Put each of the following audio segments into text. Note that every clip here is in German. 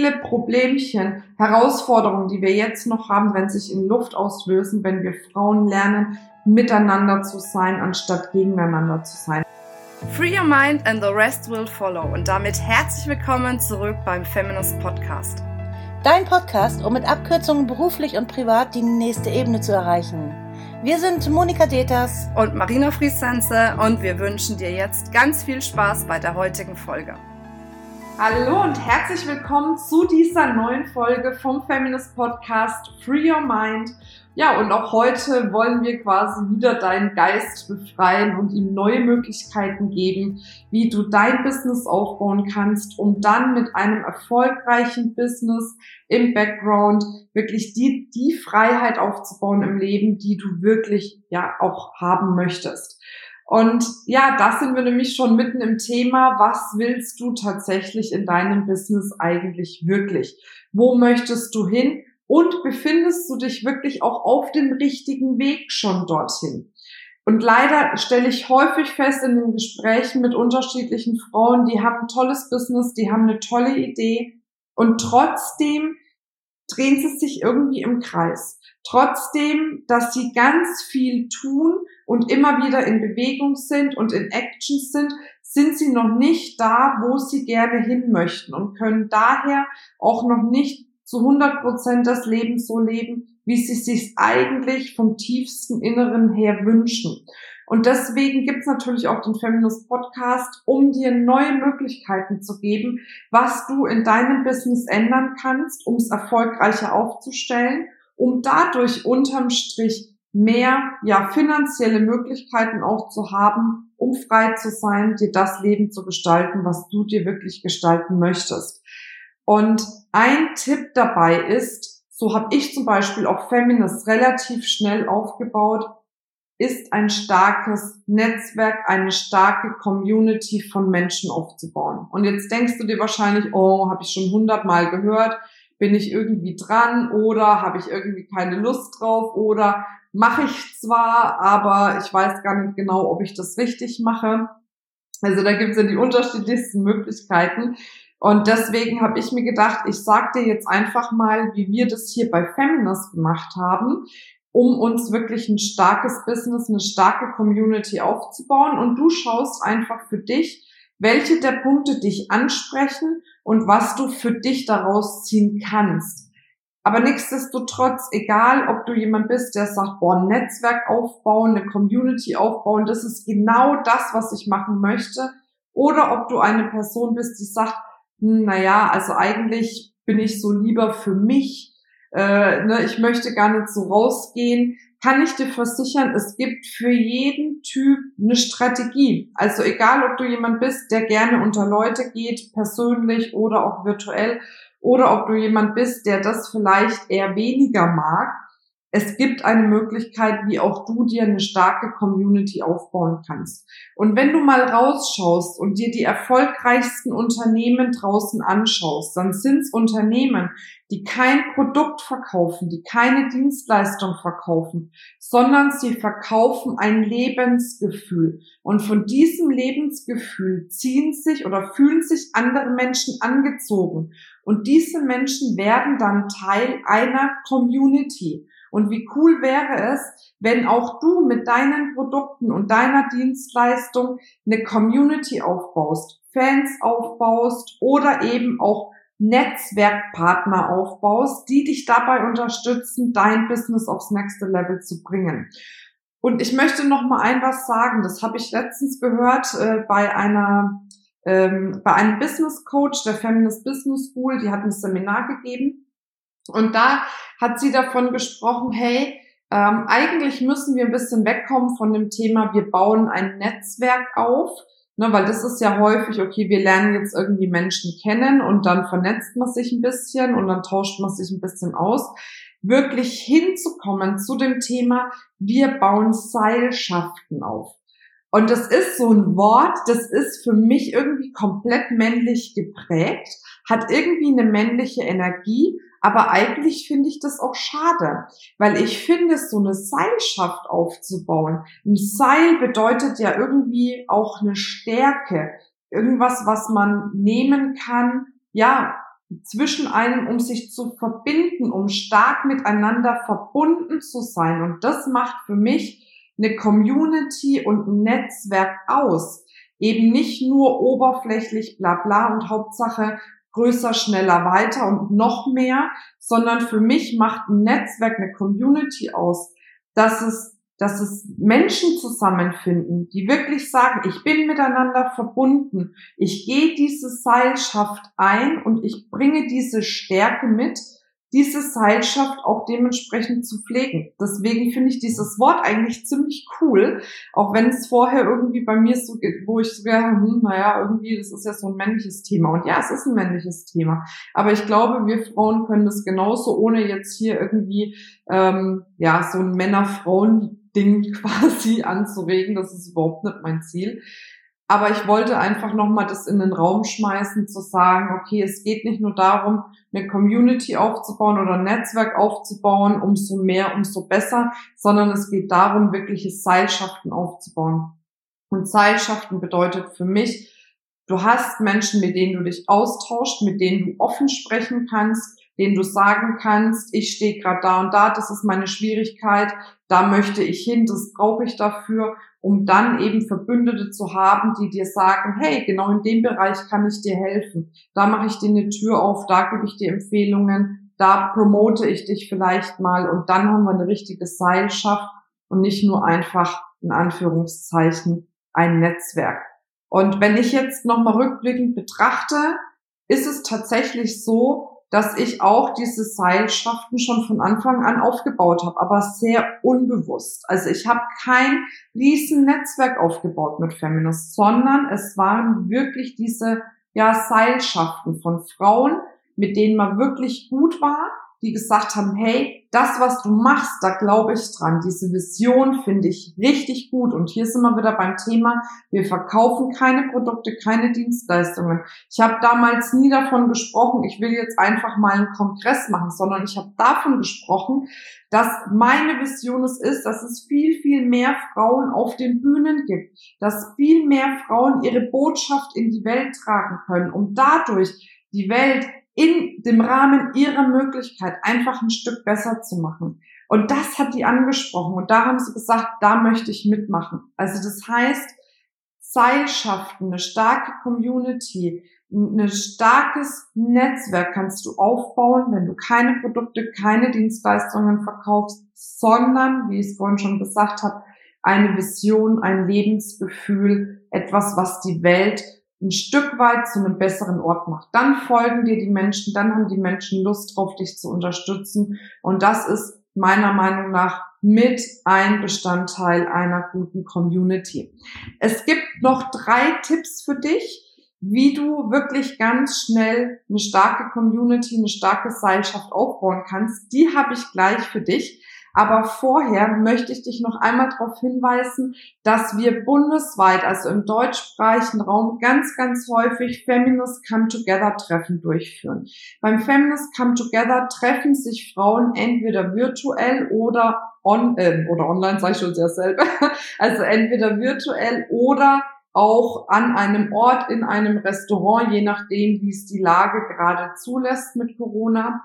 viele Problemchen, Herausforderungen, die wir jetzt noch haben, wenn sich in Luft auslösen, wenn wir Frauen lernen, miteinander zu sein, anstatt gegeneinander zu sein. Free your mind and the rest will follow. Und damit herzlich willkommen zurück beim Feminist Podcast. Dein Podcast, um mit Abkürzungen beruflich und privat die nächste Ebene zu erreichen. Wir sind Monika Deters und Marina Friesense und wir wünschen dir jetzt ganz viel Spaß bei der heutigen Folge. Hallo und herzlich willkommen zu dieser neuen Folge vom Feminist Podcast Free Your Mind. Ja, und auch heute wollen wir quasi wieder deinen Geist befreien und ihm neue Möglichkeiten geben, wie du dein Business aufbauen kannst, um dann mit einem erfolgreichen Business im Background wirklich die, die Freiheit aufzubauen im Leben, die du wirklich ja auch haben möchtest. Und ja, da sind wir nämlich schon mitten im Thema. Was willst du tatsächlich in deinem Business eigentlich wirklich? Wo möchtest du hin? Und befindest du dich wirklich auch auf dem richtigen Weg schon dorthin? Und leider stelle ich häufig fest in den Gesprächen mit unterschiedlichen Frauen, die haben ein tolles Business, die haben eine tolle Idee und trotzdem drehen sie sich irgendwie im Kreis. Trotzdem, dass sie ganz viel tun und immer wieder in Bewegung sind und in Action sind, sind sie noch nicht da, wo sie gerne hin möchten und können daher auch noch nicht zu 100 Prozent das Leben so leben, wie sie sich eigentlich vom tiefsten Inneren her wünschen. Und deswegen gibt's natürlich auch den Feminist Podcast, um dir neue Möglichkeiten zu geben, was du in deinem Business ändern kannst, um es erfolgreicher aufzustellen, um dadurch unterm Strich mehr, ja, finanzielle Möglichkeiten auch zu haben, um frei zu sein, dir das Leben zu gestalten, was du dir wirklich gestalten möchtest. Und ein Tipp dabei ist, so habe ich zum Beispiel auch Feminist relativ schnell aufgebaut, ist ein starkes Netzwerk, eine starke Community von Menschen aufzubauen. Und jetzt denkst du dir wahrscheinlich, oh, habe ich schon hundertmal gehört, bin ich irgendwie dran oder habe ich irgendwie keine Lust drauf oder mache ich zwar, aber ich weiß gar nicht genau, ob ich das richtig mache. Also da gibt es ja die unterschiedlichsten Möglichkeiten. Und deswegen habe ich mir gedacht, ich sag dir jetzt einfach mal, wie wir das hier bei Feminist gemacht haben um uns wirklich ein starkes Business, eine starke Community aufzubauen. Und du schaust einfach für dich, welche der Punkte dich ansprechen und was du für dich daraus ziehen kannst. Aber nichtsdestotrotz, egal ob du jemand bist, der sagt, boah, ein Netzwerk aufbauen, eine Community aufbauen, das ist genau das, was ich machen möchte. Oder ob du eine Person bist, die sagt, hm, naja, also eigentlich bin ich so lieber für mich äh, ne, ich möchte gar nicht so rausgehen, kann ich dir versichern, es gibt für jeden Typ eine Strategie. Also egal, ob du jemand bist, der gerne unter Leute geht, persönlich oder auch virtuell, oder ob du jemand bist, der das vielleicht eher weniger mag, es gibt eine Möglichkeit, wie auch du dir eine starke Community aufbauen kannst. Und wenn du mal rausschaust und dir die erfolgreichsten Unternehmen draußen anschaust, dann sind es Unternehmen, die kein Produkt verkaufen, die keine Dienstleistung verkaufen, sondern sie verkaufen ein Lebensgefühl. Und von diesem Lebensgefühl ziehen sich oder fühlen sich andere Menschen angezogen. Und diese Menschen werden dann Teil einer Community. Und wie cool wäre es, wenn auch du mit deinen Produkten und deiner Dienstleistung eine Community aufbaust, Fans aufbaust oder eben auch Netzwerkpartner aufbaust, die dich dabei unterstützen, dein Business aufs nächste Level zu bringen. Und ich möchte noch mal ein was sagen. Das habe ich letztens gehört äh, bei einer ähm, bei einem Business Coach der Feminist Business School. Die hat ein Seminar gegeben und da hat sie davon gesprochen, hey, ähm, eigentlich müssen wir ein bisschen wegkommen von dem Thema, wir bauen ein Netzwerk auf, ne, weil das ist ja häufig, okay, wir lernen jetzt irgendwie Menschen kennen und dann vernetzt man sich ein bisschen und dann tauscht man sich ein bisschen aus. Wirklich hinzukommen zu dem Thema, wir bauen Seilschaften auf. Und das ist so ein Wort, das ist für mich irgendwie komplett männlich geprägt, hat irgendwie eine männliche Energie, aber eigentlich finde ich das auch schade, weil ich finde, so eine Seilschaft aufzubauen, ein Seil bedeutet ja irgendwie auch eine Stärke, irgendwas, was man nehmen kann, ja, zwischen einem, um sich zu verbinden, um stark miteinander verbunden zu sein. Und das macht für mich eine Community und ein Netzwerk aus. Eben nicht nur oberflächlich bla bla und Hauptsache größer, schneller, weiter und noch mehr, sondern für mich macht ein Netzwerk eine Community aus, dass es dass es Menschen zusammenfinden, die wirklich sagen, ich bin miteinander verbunden, ich gehe diese Seilschaft ein und ich bringe diese Stärke mit, diese Seilschaft auch dementsprechend zu pflegen. Deswegen finde ich dieses Wort eigentlich ziemlich cool, auch wenn es vorher irgendwie bei mir so, wo ich so gedacht hm, naja, irgendwie, das ist ja so ein männliches Thema. Und ja, es ist ein männliches Thema. Aber ich glaube, wir Frauen können das genauso, ohne jetzt hier irgendwie, ähm, ja, so ein Männer-Frauen- Ding quasi anzuregen. Das ist überhaupt nicht mein Ziel. Aber ich wollte einfach nochmal das in den Raum schmeißen, zu sagen, okay, es geht nicht nur darum, eine Community aufzubauen oder ein Netzwerk aufzubauen, umso mehr, umso besser, sondern es geht darum, wirkliche Seilschaften aufzubauen. Und Seilschaften bedeutet für mich, du hast Menschen, mit denen du dich austauscht, mit denen du offen sprechen kannst, denen du sagen kannst, ich stehe gerade da und da, das ist meine Schwierigkeit, da möchte ich hin, das brauche ich dafür, um dann eben Verbündete zu haben, die dir sagen, hey, genau in dem Bereich kann ich dir helfen. Da mache ich dir eine Tür auf, da gebe ich dir Empfehlungen, da promote ich dich vielleicht mal und dann haben wir eine richtige Seilschaft und nicht nur einfach in Anführungszeichen ein Netzwerk. Und wenn ich jetzt nochmal rückblickend betrachte, ist es tatsächlich so, dass ich auch diese Seilschaften schon von Anfang an aufgebaut habe, aber sehr unbewusst. Also ich habe kein riesen Netzwerk aufgebaut mit Feminist, sondern es waren wirklich diese ja Seilschaften von Frauen, mit denen man wirklich gut war, die gesagt haben, hey, das, was du machst, da glaube ich dran. Diese Vision finde ich richtig gut. Und hier sind wir wieder beim Thema, wir verkaufen keine Produkte, keine Dienstleistungen. Ich habe damals nie davon gesprochen, ich will jetzt einfach mal einen Kongress machen, sondern ich habe davon gesprochen, dass meine Vision es ist, dass es viel, viel mehr Frauen auf den Bühnen gibt, dass viel mehr Frauen ihre Botschaft in die Welt tragen können, um dadurch die Welt in dem Rahmen ihrer Möglichkeit einfach ein Stück besser zu machen. Und das hat die angesprochen. Und da haben sie gesagt, da möchte ich mitmachen. Also das heißt, Seilschaften, eine starke Community, ein starkes Netzwerk kannst du aufbauen, wenn du keine Produkte, keine Dienstleistungen verkaufst, sondern, wie ich es vorhin schon gesagt habe, eine Vision, ein Lebensgefühl, etwas, was die Welt ein Stück weit zu einem besseren Ort macht. Dann folgen dir die Menschen, dann haben die Menschen Lust drauf, dich zu unterstützen. Und das ist meiner Meinung nach mit ein Bestandteil einer guten Community. Es gibt noch drei Tipps für dich, wie du wirklich ganz schnell eine starke Community, eine starke Seilschaft aufbauen kannst. Die habe ich gleich für dich. Aber vorher möchte ich dich noch einmal darauf hinweisen, dass wir bundesweit, also im deutschsprachigen Raum, ganz, ganz häufig Feminist Come Together Treffen durchführen. Beim Feminist Come Together treffen sich Frauen entweder virtuell oder on, äh, oder online, sage ich schon sehr selber, also entweder virtuell oder auch an einem Ort, in einem Restaurant, je nachdem, wie es die Lage gerade zulässt mit Corona,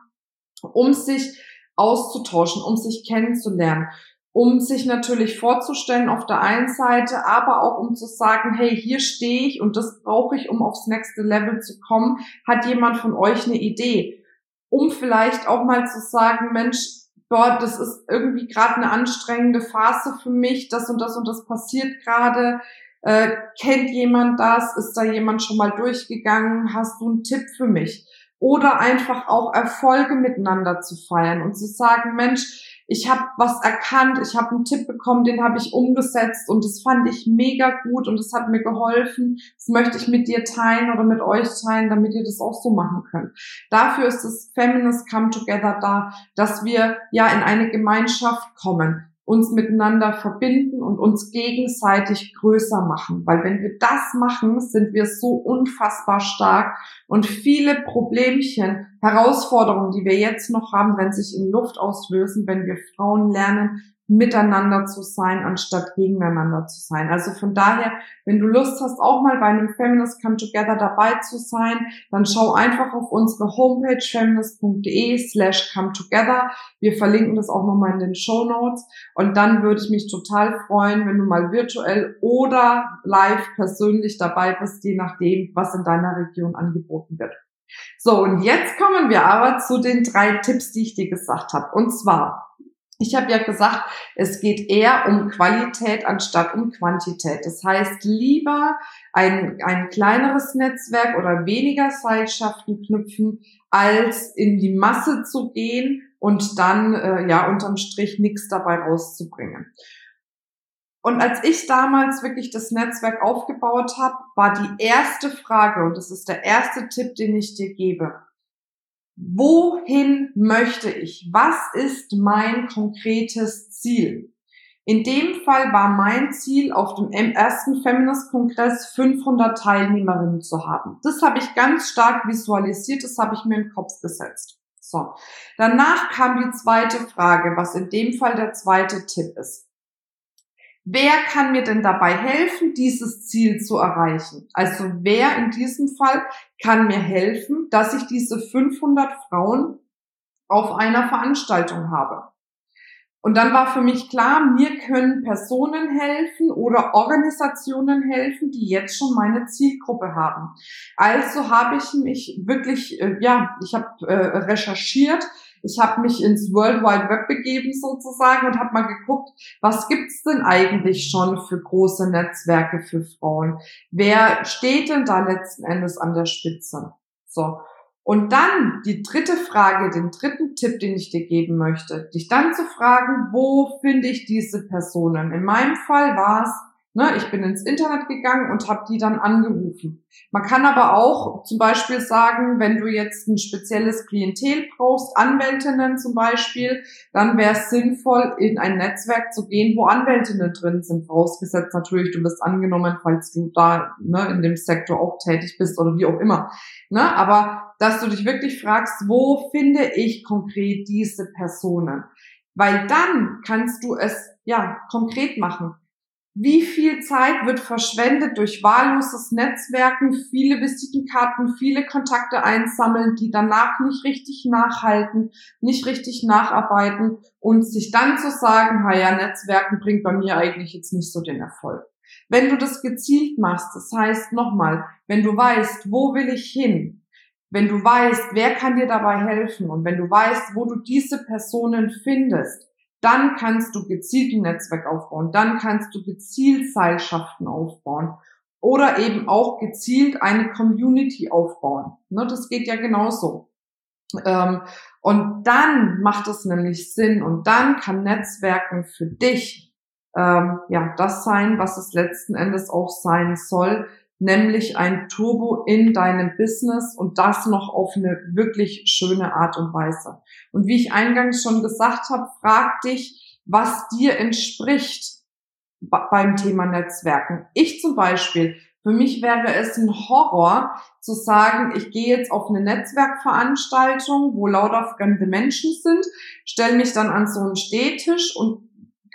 um sich auszutauschen, um sich kennenzulernen, um sich natürlich vorzustellen auf der einen Seite, aber auch um zu sagen, hey, hier stehe ich und das brauche ich, um aufs nächste Level zu kommen. Hat jemand von euch eine Idee? Um vielleicht auch mal zu sagen, Mensch, dort, das ist irgendwie gerade eine anstrengende Phase für mich, das und das und das passiert gerade. Äh, kennt jemand das? Ist da jemand schon mal durchgegangen? Hast du einen Tipp für mich? Oder einfach auch Erfolge miteinander zu feiern und zu sagen, Mensch, ich habe was erkannt, ich habe einen Tipp bekommen, den habe ich umgesetzt und das fand ich mega gut und das hat mir geholfen. Das möchte ich mit dir teilen oder mit euch teilen, damit ihr das auch so machen könnt. Dafür ist das Feminist Come Together da, dass wir ja in eine Gemeinschaft kommen uns miteinander verbinden und uns gegenseitig größer machen. Weil wenn wir das machen, sind wir so unfassbar stark und viele Problemchen, Herausforderungen, die wir jetzt noch haben, wenn sich in Luft auslösen, wenn wir Frauen lernen, miteinander zu sein, anstatt gegeneinander zu sein. Also von daher, wenn du Lust hast, auch mal bei einem Feminist Come Together dabei zu sein, dann schau einfach auf unsere Homepage feminist.de slash come together. Wir verlinken das auch nochmal in den Show Notes. Und dann würde ich mich total freuen, wenn du mal virtuell oder live persönlich dabei bist, je nachdem, was in deiner Region angeboten wird. So, und jetzt kommen wir aber zu den drei Tipps, die ich dir gesagt habe. Und zwar, ich habe ja gesagt, es geht eher um Qualität anstatt um Quantität. Das heißt, lieber ein, ein kleineres Netzwerk oder weniger Seilschaften knüpfen, als in die Masse zu gehen und dann äh, ja unterm Strich nichts dabei rauszubringen. Und als ich damals wirklich das Netzwerk aufgebaut habe, war die erste Frage, und das ist der erste Tipp, den ich dir gebe, wohin möchte ich? Was ist mein konkretes Ziel? In dem Fall war mein Ziel, auf dem ersten Feminist-Kongress 500 Teilnehmerinnen zu haben. Das habe ich ganz stark visualisiert, das habe ich mir im Kopf gesetzt. So. Danach kam die zweite Frage, was in dem Fall der zweite Tipp ist. Wer kann mir denn dabei helfen, dieses Ziel zu erreichen? Also wer in diesem Fall kann mir helfen, dass ich diese 500 Frauen auf einer Veranstaltung habe? Und dann war für mich klar, mir können Personen helfen oder Organisationen helfen, die jetzt schon meine Zielgruppe haben. Also habe ich mich wirklich, äh, ja, ich habe äh, recherchiert, ich habe mich ins World Wide Web begeben sozusagen und habe mal geguckt, was gibt's denn eigentlich schon für große Netzwerke für Frauen? Wer steht denn da letzten Endes an der Spitze? So. Und dann die dritte Frage, den dritten Tipp, den ich dir geben möchte, dich dann zu fragen, wo finde ich diese Personen? In meinem Fall war es Ne, ich bin ins Internet gegangen und habe die dann angerufen. Man kann aber auch zum Beispiel sagen, wenn du jetzt ein spezielles Klientel brauchst, Anwältinnen zum Beispiel, dann wäre es sinnvoll, in ein Netzwerk zu gehen, wo Anwältinnen drin sind. Vorausgesetzt natürlich, du bist angenommen, falls du da ne, in dem Sektor auch tätig bist oder wie auch immer. Ne, aber dass du dich wirklich fragst, wo finde ich konkret diese Personen? Weil dann kannst du es ja konkret machen wie viel Zeit wird verschwendet durch wahlloses Netzwerken, viele Visitenkarten, viele Kontakte einsammeln, die danach nicht richtig nachhalten, nicht richtig nacharbeiten und sich dann zu sagen, ha ja, Netzwerken bringt bei mir eigentlich jetzt nicht so den Erfolg. Wenn du das gezielt machst, das heißt nochmal, wenn du weißt, wo will ich hin, wenn du weißt, wer kann dir dabei helfen und wenn du weißt, wo du diese Personen findest, dann kannst du gezielt ein Netzwerk aufbauen, dann kannst du gezielt Seilschaften aufbauen oder eben auch gezielt eine Community aufbauen. Ne, das geht ja genauso. Ähm, und dann macht es nämlich Sinn und dann kann Netzwerken für dich ähm, ja das sein, was es letzten Endes auch sein soll, nämlich ein Turbo in deinem Business und das noch auf eine wirklich schöne Art und Weise. Und wie ich eingangs schon gesagt habe, frag dich, was dir entspricht beim Thema Netzwerken. Ich zum Beispiel, für mich wäre es ein Horror zu sagen, ich gehe jetzt auf eine Netzwerkveranstaltung, wo lauter fremde Menschen sind, stelle mich dann an so einen Stehtisch und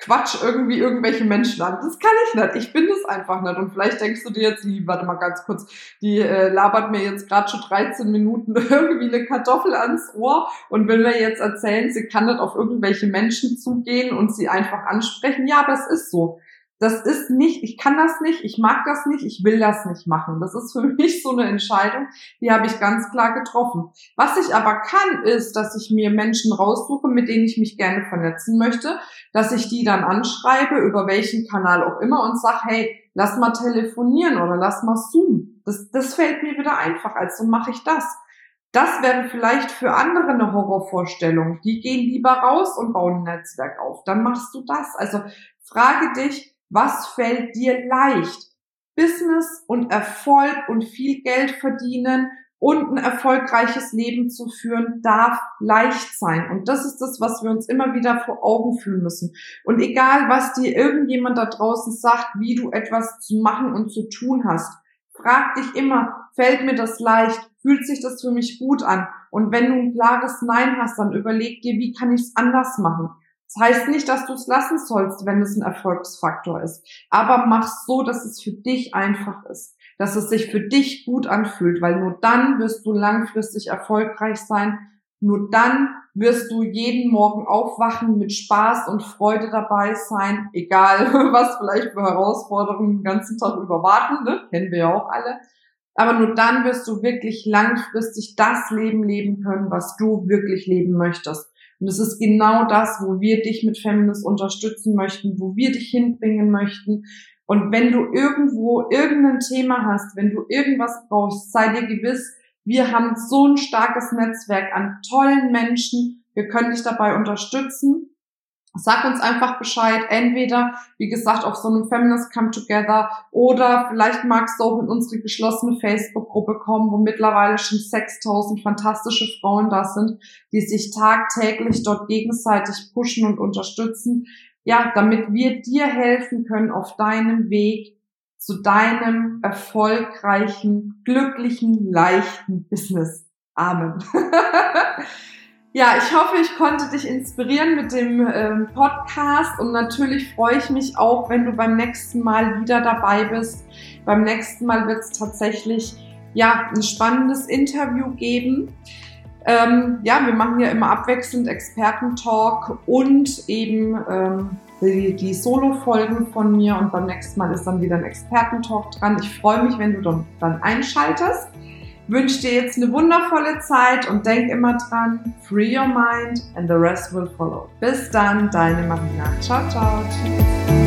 Quatsch irgendwie irgendwelche Menschen an. Das kann ich nicht. Ich bin das einfach nicht. Und vielleicht denkst du dir jetzt, die, warte mal ganz kurz, die äh, labert mir jetzt gerade schon 13 Minuten irgendwie eine Kartoffel ans Ohr und will mir jetzt erzählen, sie kann nicht auf irgendwelche Menschen zugehen und sie einfach ansprechen. Ja, es ist so das ist nicht, ich kann das nicht, ich mag das nicht, ich will das nicht machen. Das ist für mich so eine Entscheidung, die habe ich ganz klar getroffen. Was ich aber kann, ist, dass ich mir Menschen raussuche, mit denen ich mich gerne vernetzen möchte, dass ich die dann anschreibe, über welchen Kanal auch immer und sage, hey, lass mal telefonieren oder lass mal zoomen. Das, das fällt mir wieder einfach, also mache ich das. Das wäre vielleicht für andere eine Horrorvorstellung. Die gehen lieber raus und bauen ein Netzwerk auf. Dann machst du das. Also frage dich, was fällt dir leicht? Business und Erfolg und viel Geld verdienen und ein erfolgreiches Leben zu führen, darf leicht sein. Und das ist das, was wir uns immer wieder vor Augen führen müssen. Und egal, was dir irgendjemand da draußen sagt, wie du etwas zu machen und zu tun hast, frag dich immer, fällt mir das leicht? Fühlt sich das für mich gut an? Und wenn du ein klares Nein hast, dann überleg dir, wie kann ich es anders machen? Das heißt nicht, dass du es lassen sollst, wenn es ein Erfolgsfaktor ist. Aber mach so, dass es für dich einfach ist. Dass es sich für dich gut anfühlt, weil nur dann wirst du langfristig erfolgreich sein. Nur dann wirst du jeden Morgen aufwachen mit Spaß und Freude dabei sein, egal was vielleicht für Herausforderungen den ganzen Tag über warten, ne? kennen wir ja auch alle. Aber nur dann wirst du wirklich langfristig das Leben leben können, was du wirklich leben möchtest. Und es ist genau das, wo wir dich mit Feminist unterstützen möchten, wo wir dich hinbringen möchten. Und wenn du irgendwo irgendein Thema hast, wenn du irgendwas brauchst, sei dir gewiss, wir haben so ein starkes Netzwerk an tollen Menschen. Wir können dich dabei unterstützen. Sag uns einfach Bescheid, entweder, wie gesagt, auf so einem Feminist Come Together oder vielleicht magst du auch in unsere geschlossene Facebook-Gruppe kommen, wo mittlerweile schon 6000 fantastische Frauen da sind, die sich tagtäglich dort gegenseitig pushen und unterstützen. Ja, damit wir dir helfen können auf deinem Weg zu deinem erfolgreichen, glücklichen, leichten Business. Amen. Ja, ich hoffe, ich konnte dich inspirieren mit dem ähm, Podcast und natürlich freue ich mich auch, wenn du beim nächsten Mal wieder dabei bist. Beim nächsten Mal wird es tatsächlich ja ein spannendes Interview geben. Ähm, ja, wir machen ja immer abwechselnd Expertentalk und eben ähm, die, die Solo-Folgen von mir und beim nächsten Mal ist dann wieder ein Expertentalk dran. Ich freue mich, wenn du dann, dann einschaltest wünsche dir jetzt eine wundervolle Zeit und denk immer dran, free your mind and the rest will follow. Bis dann, deine Marina. Ciao, ciao. Tschüss.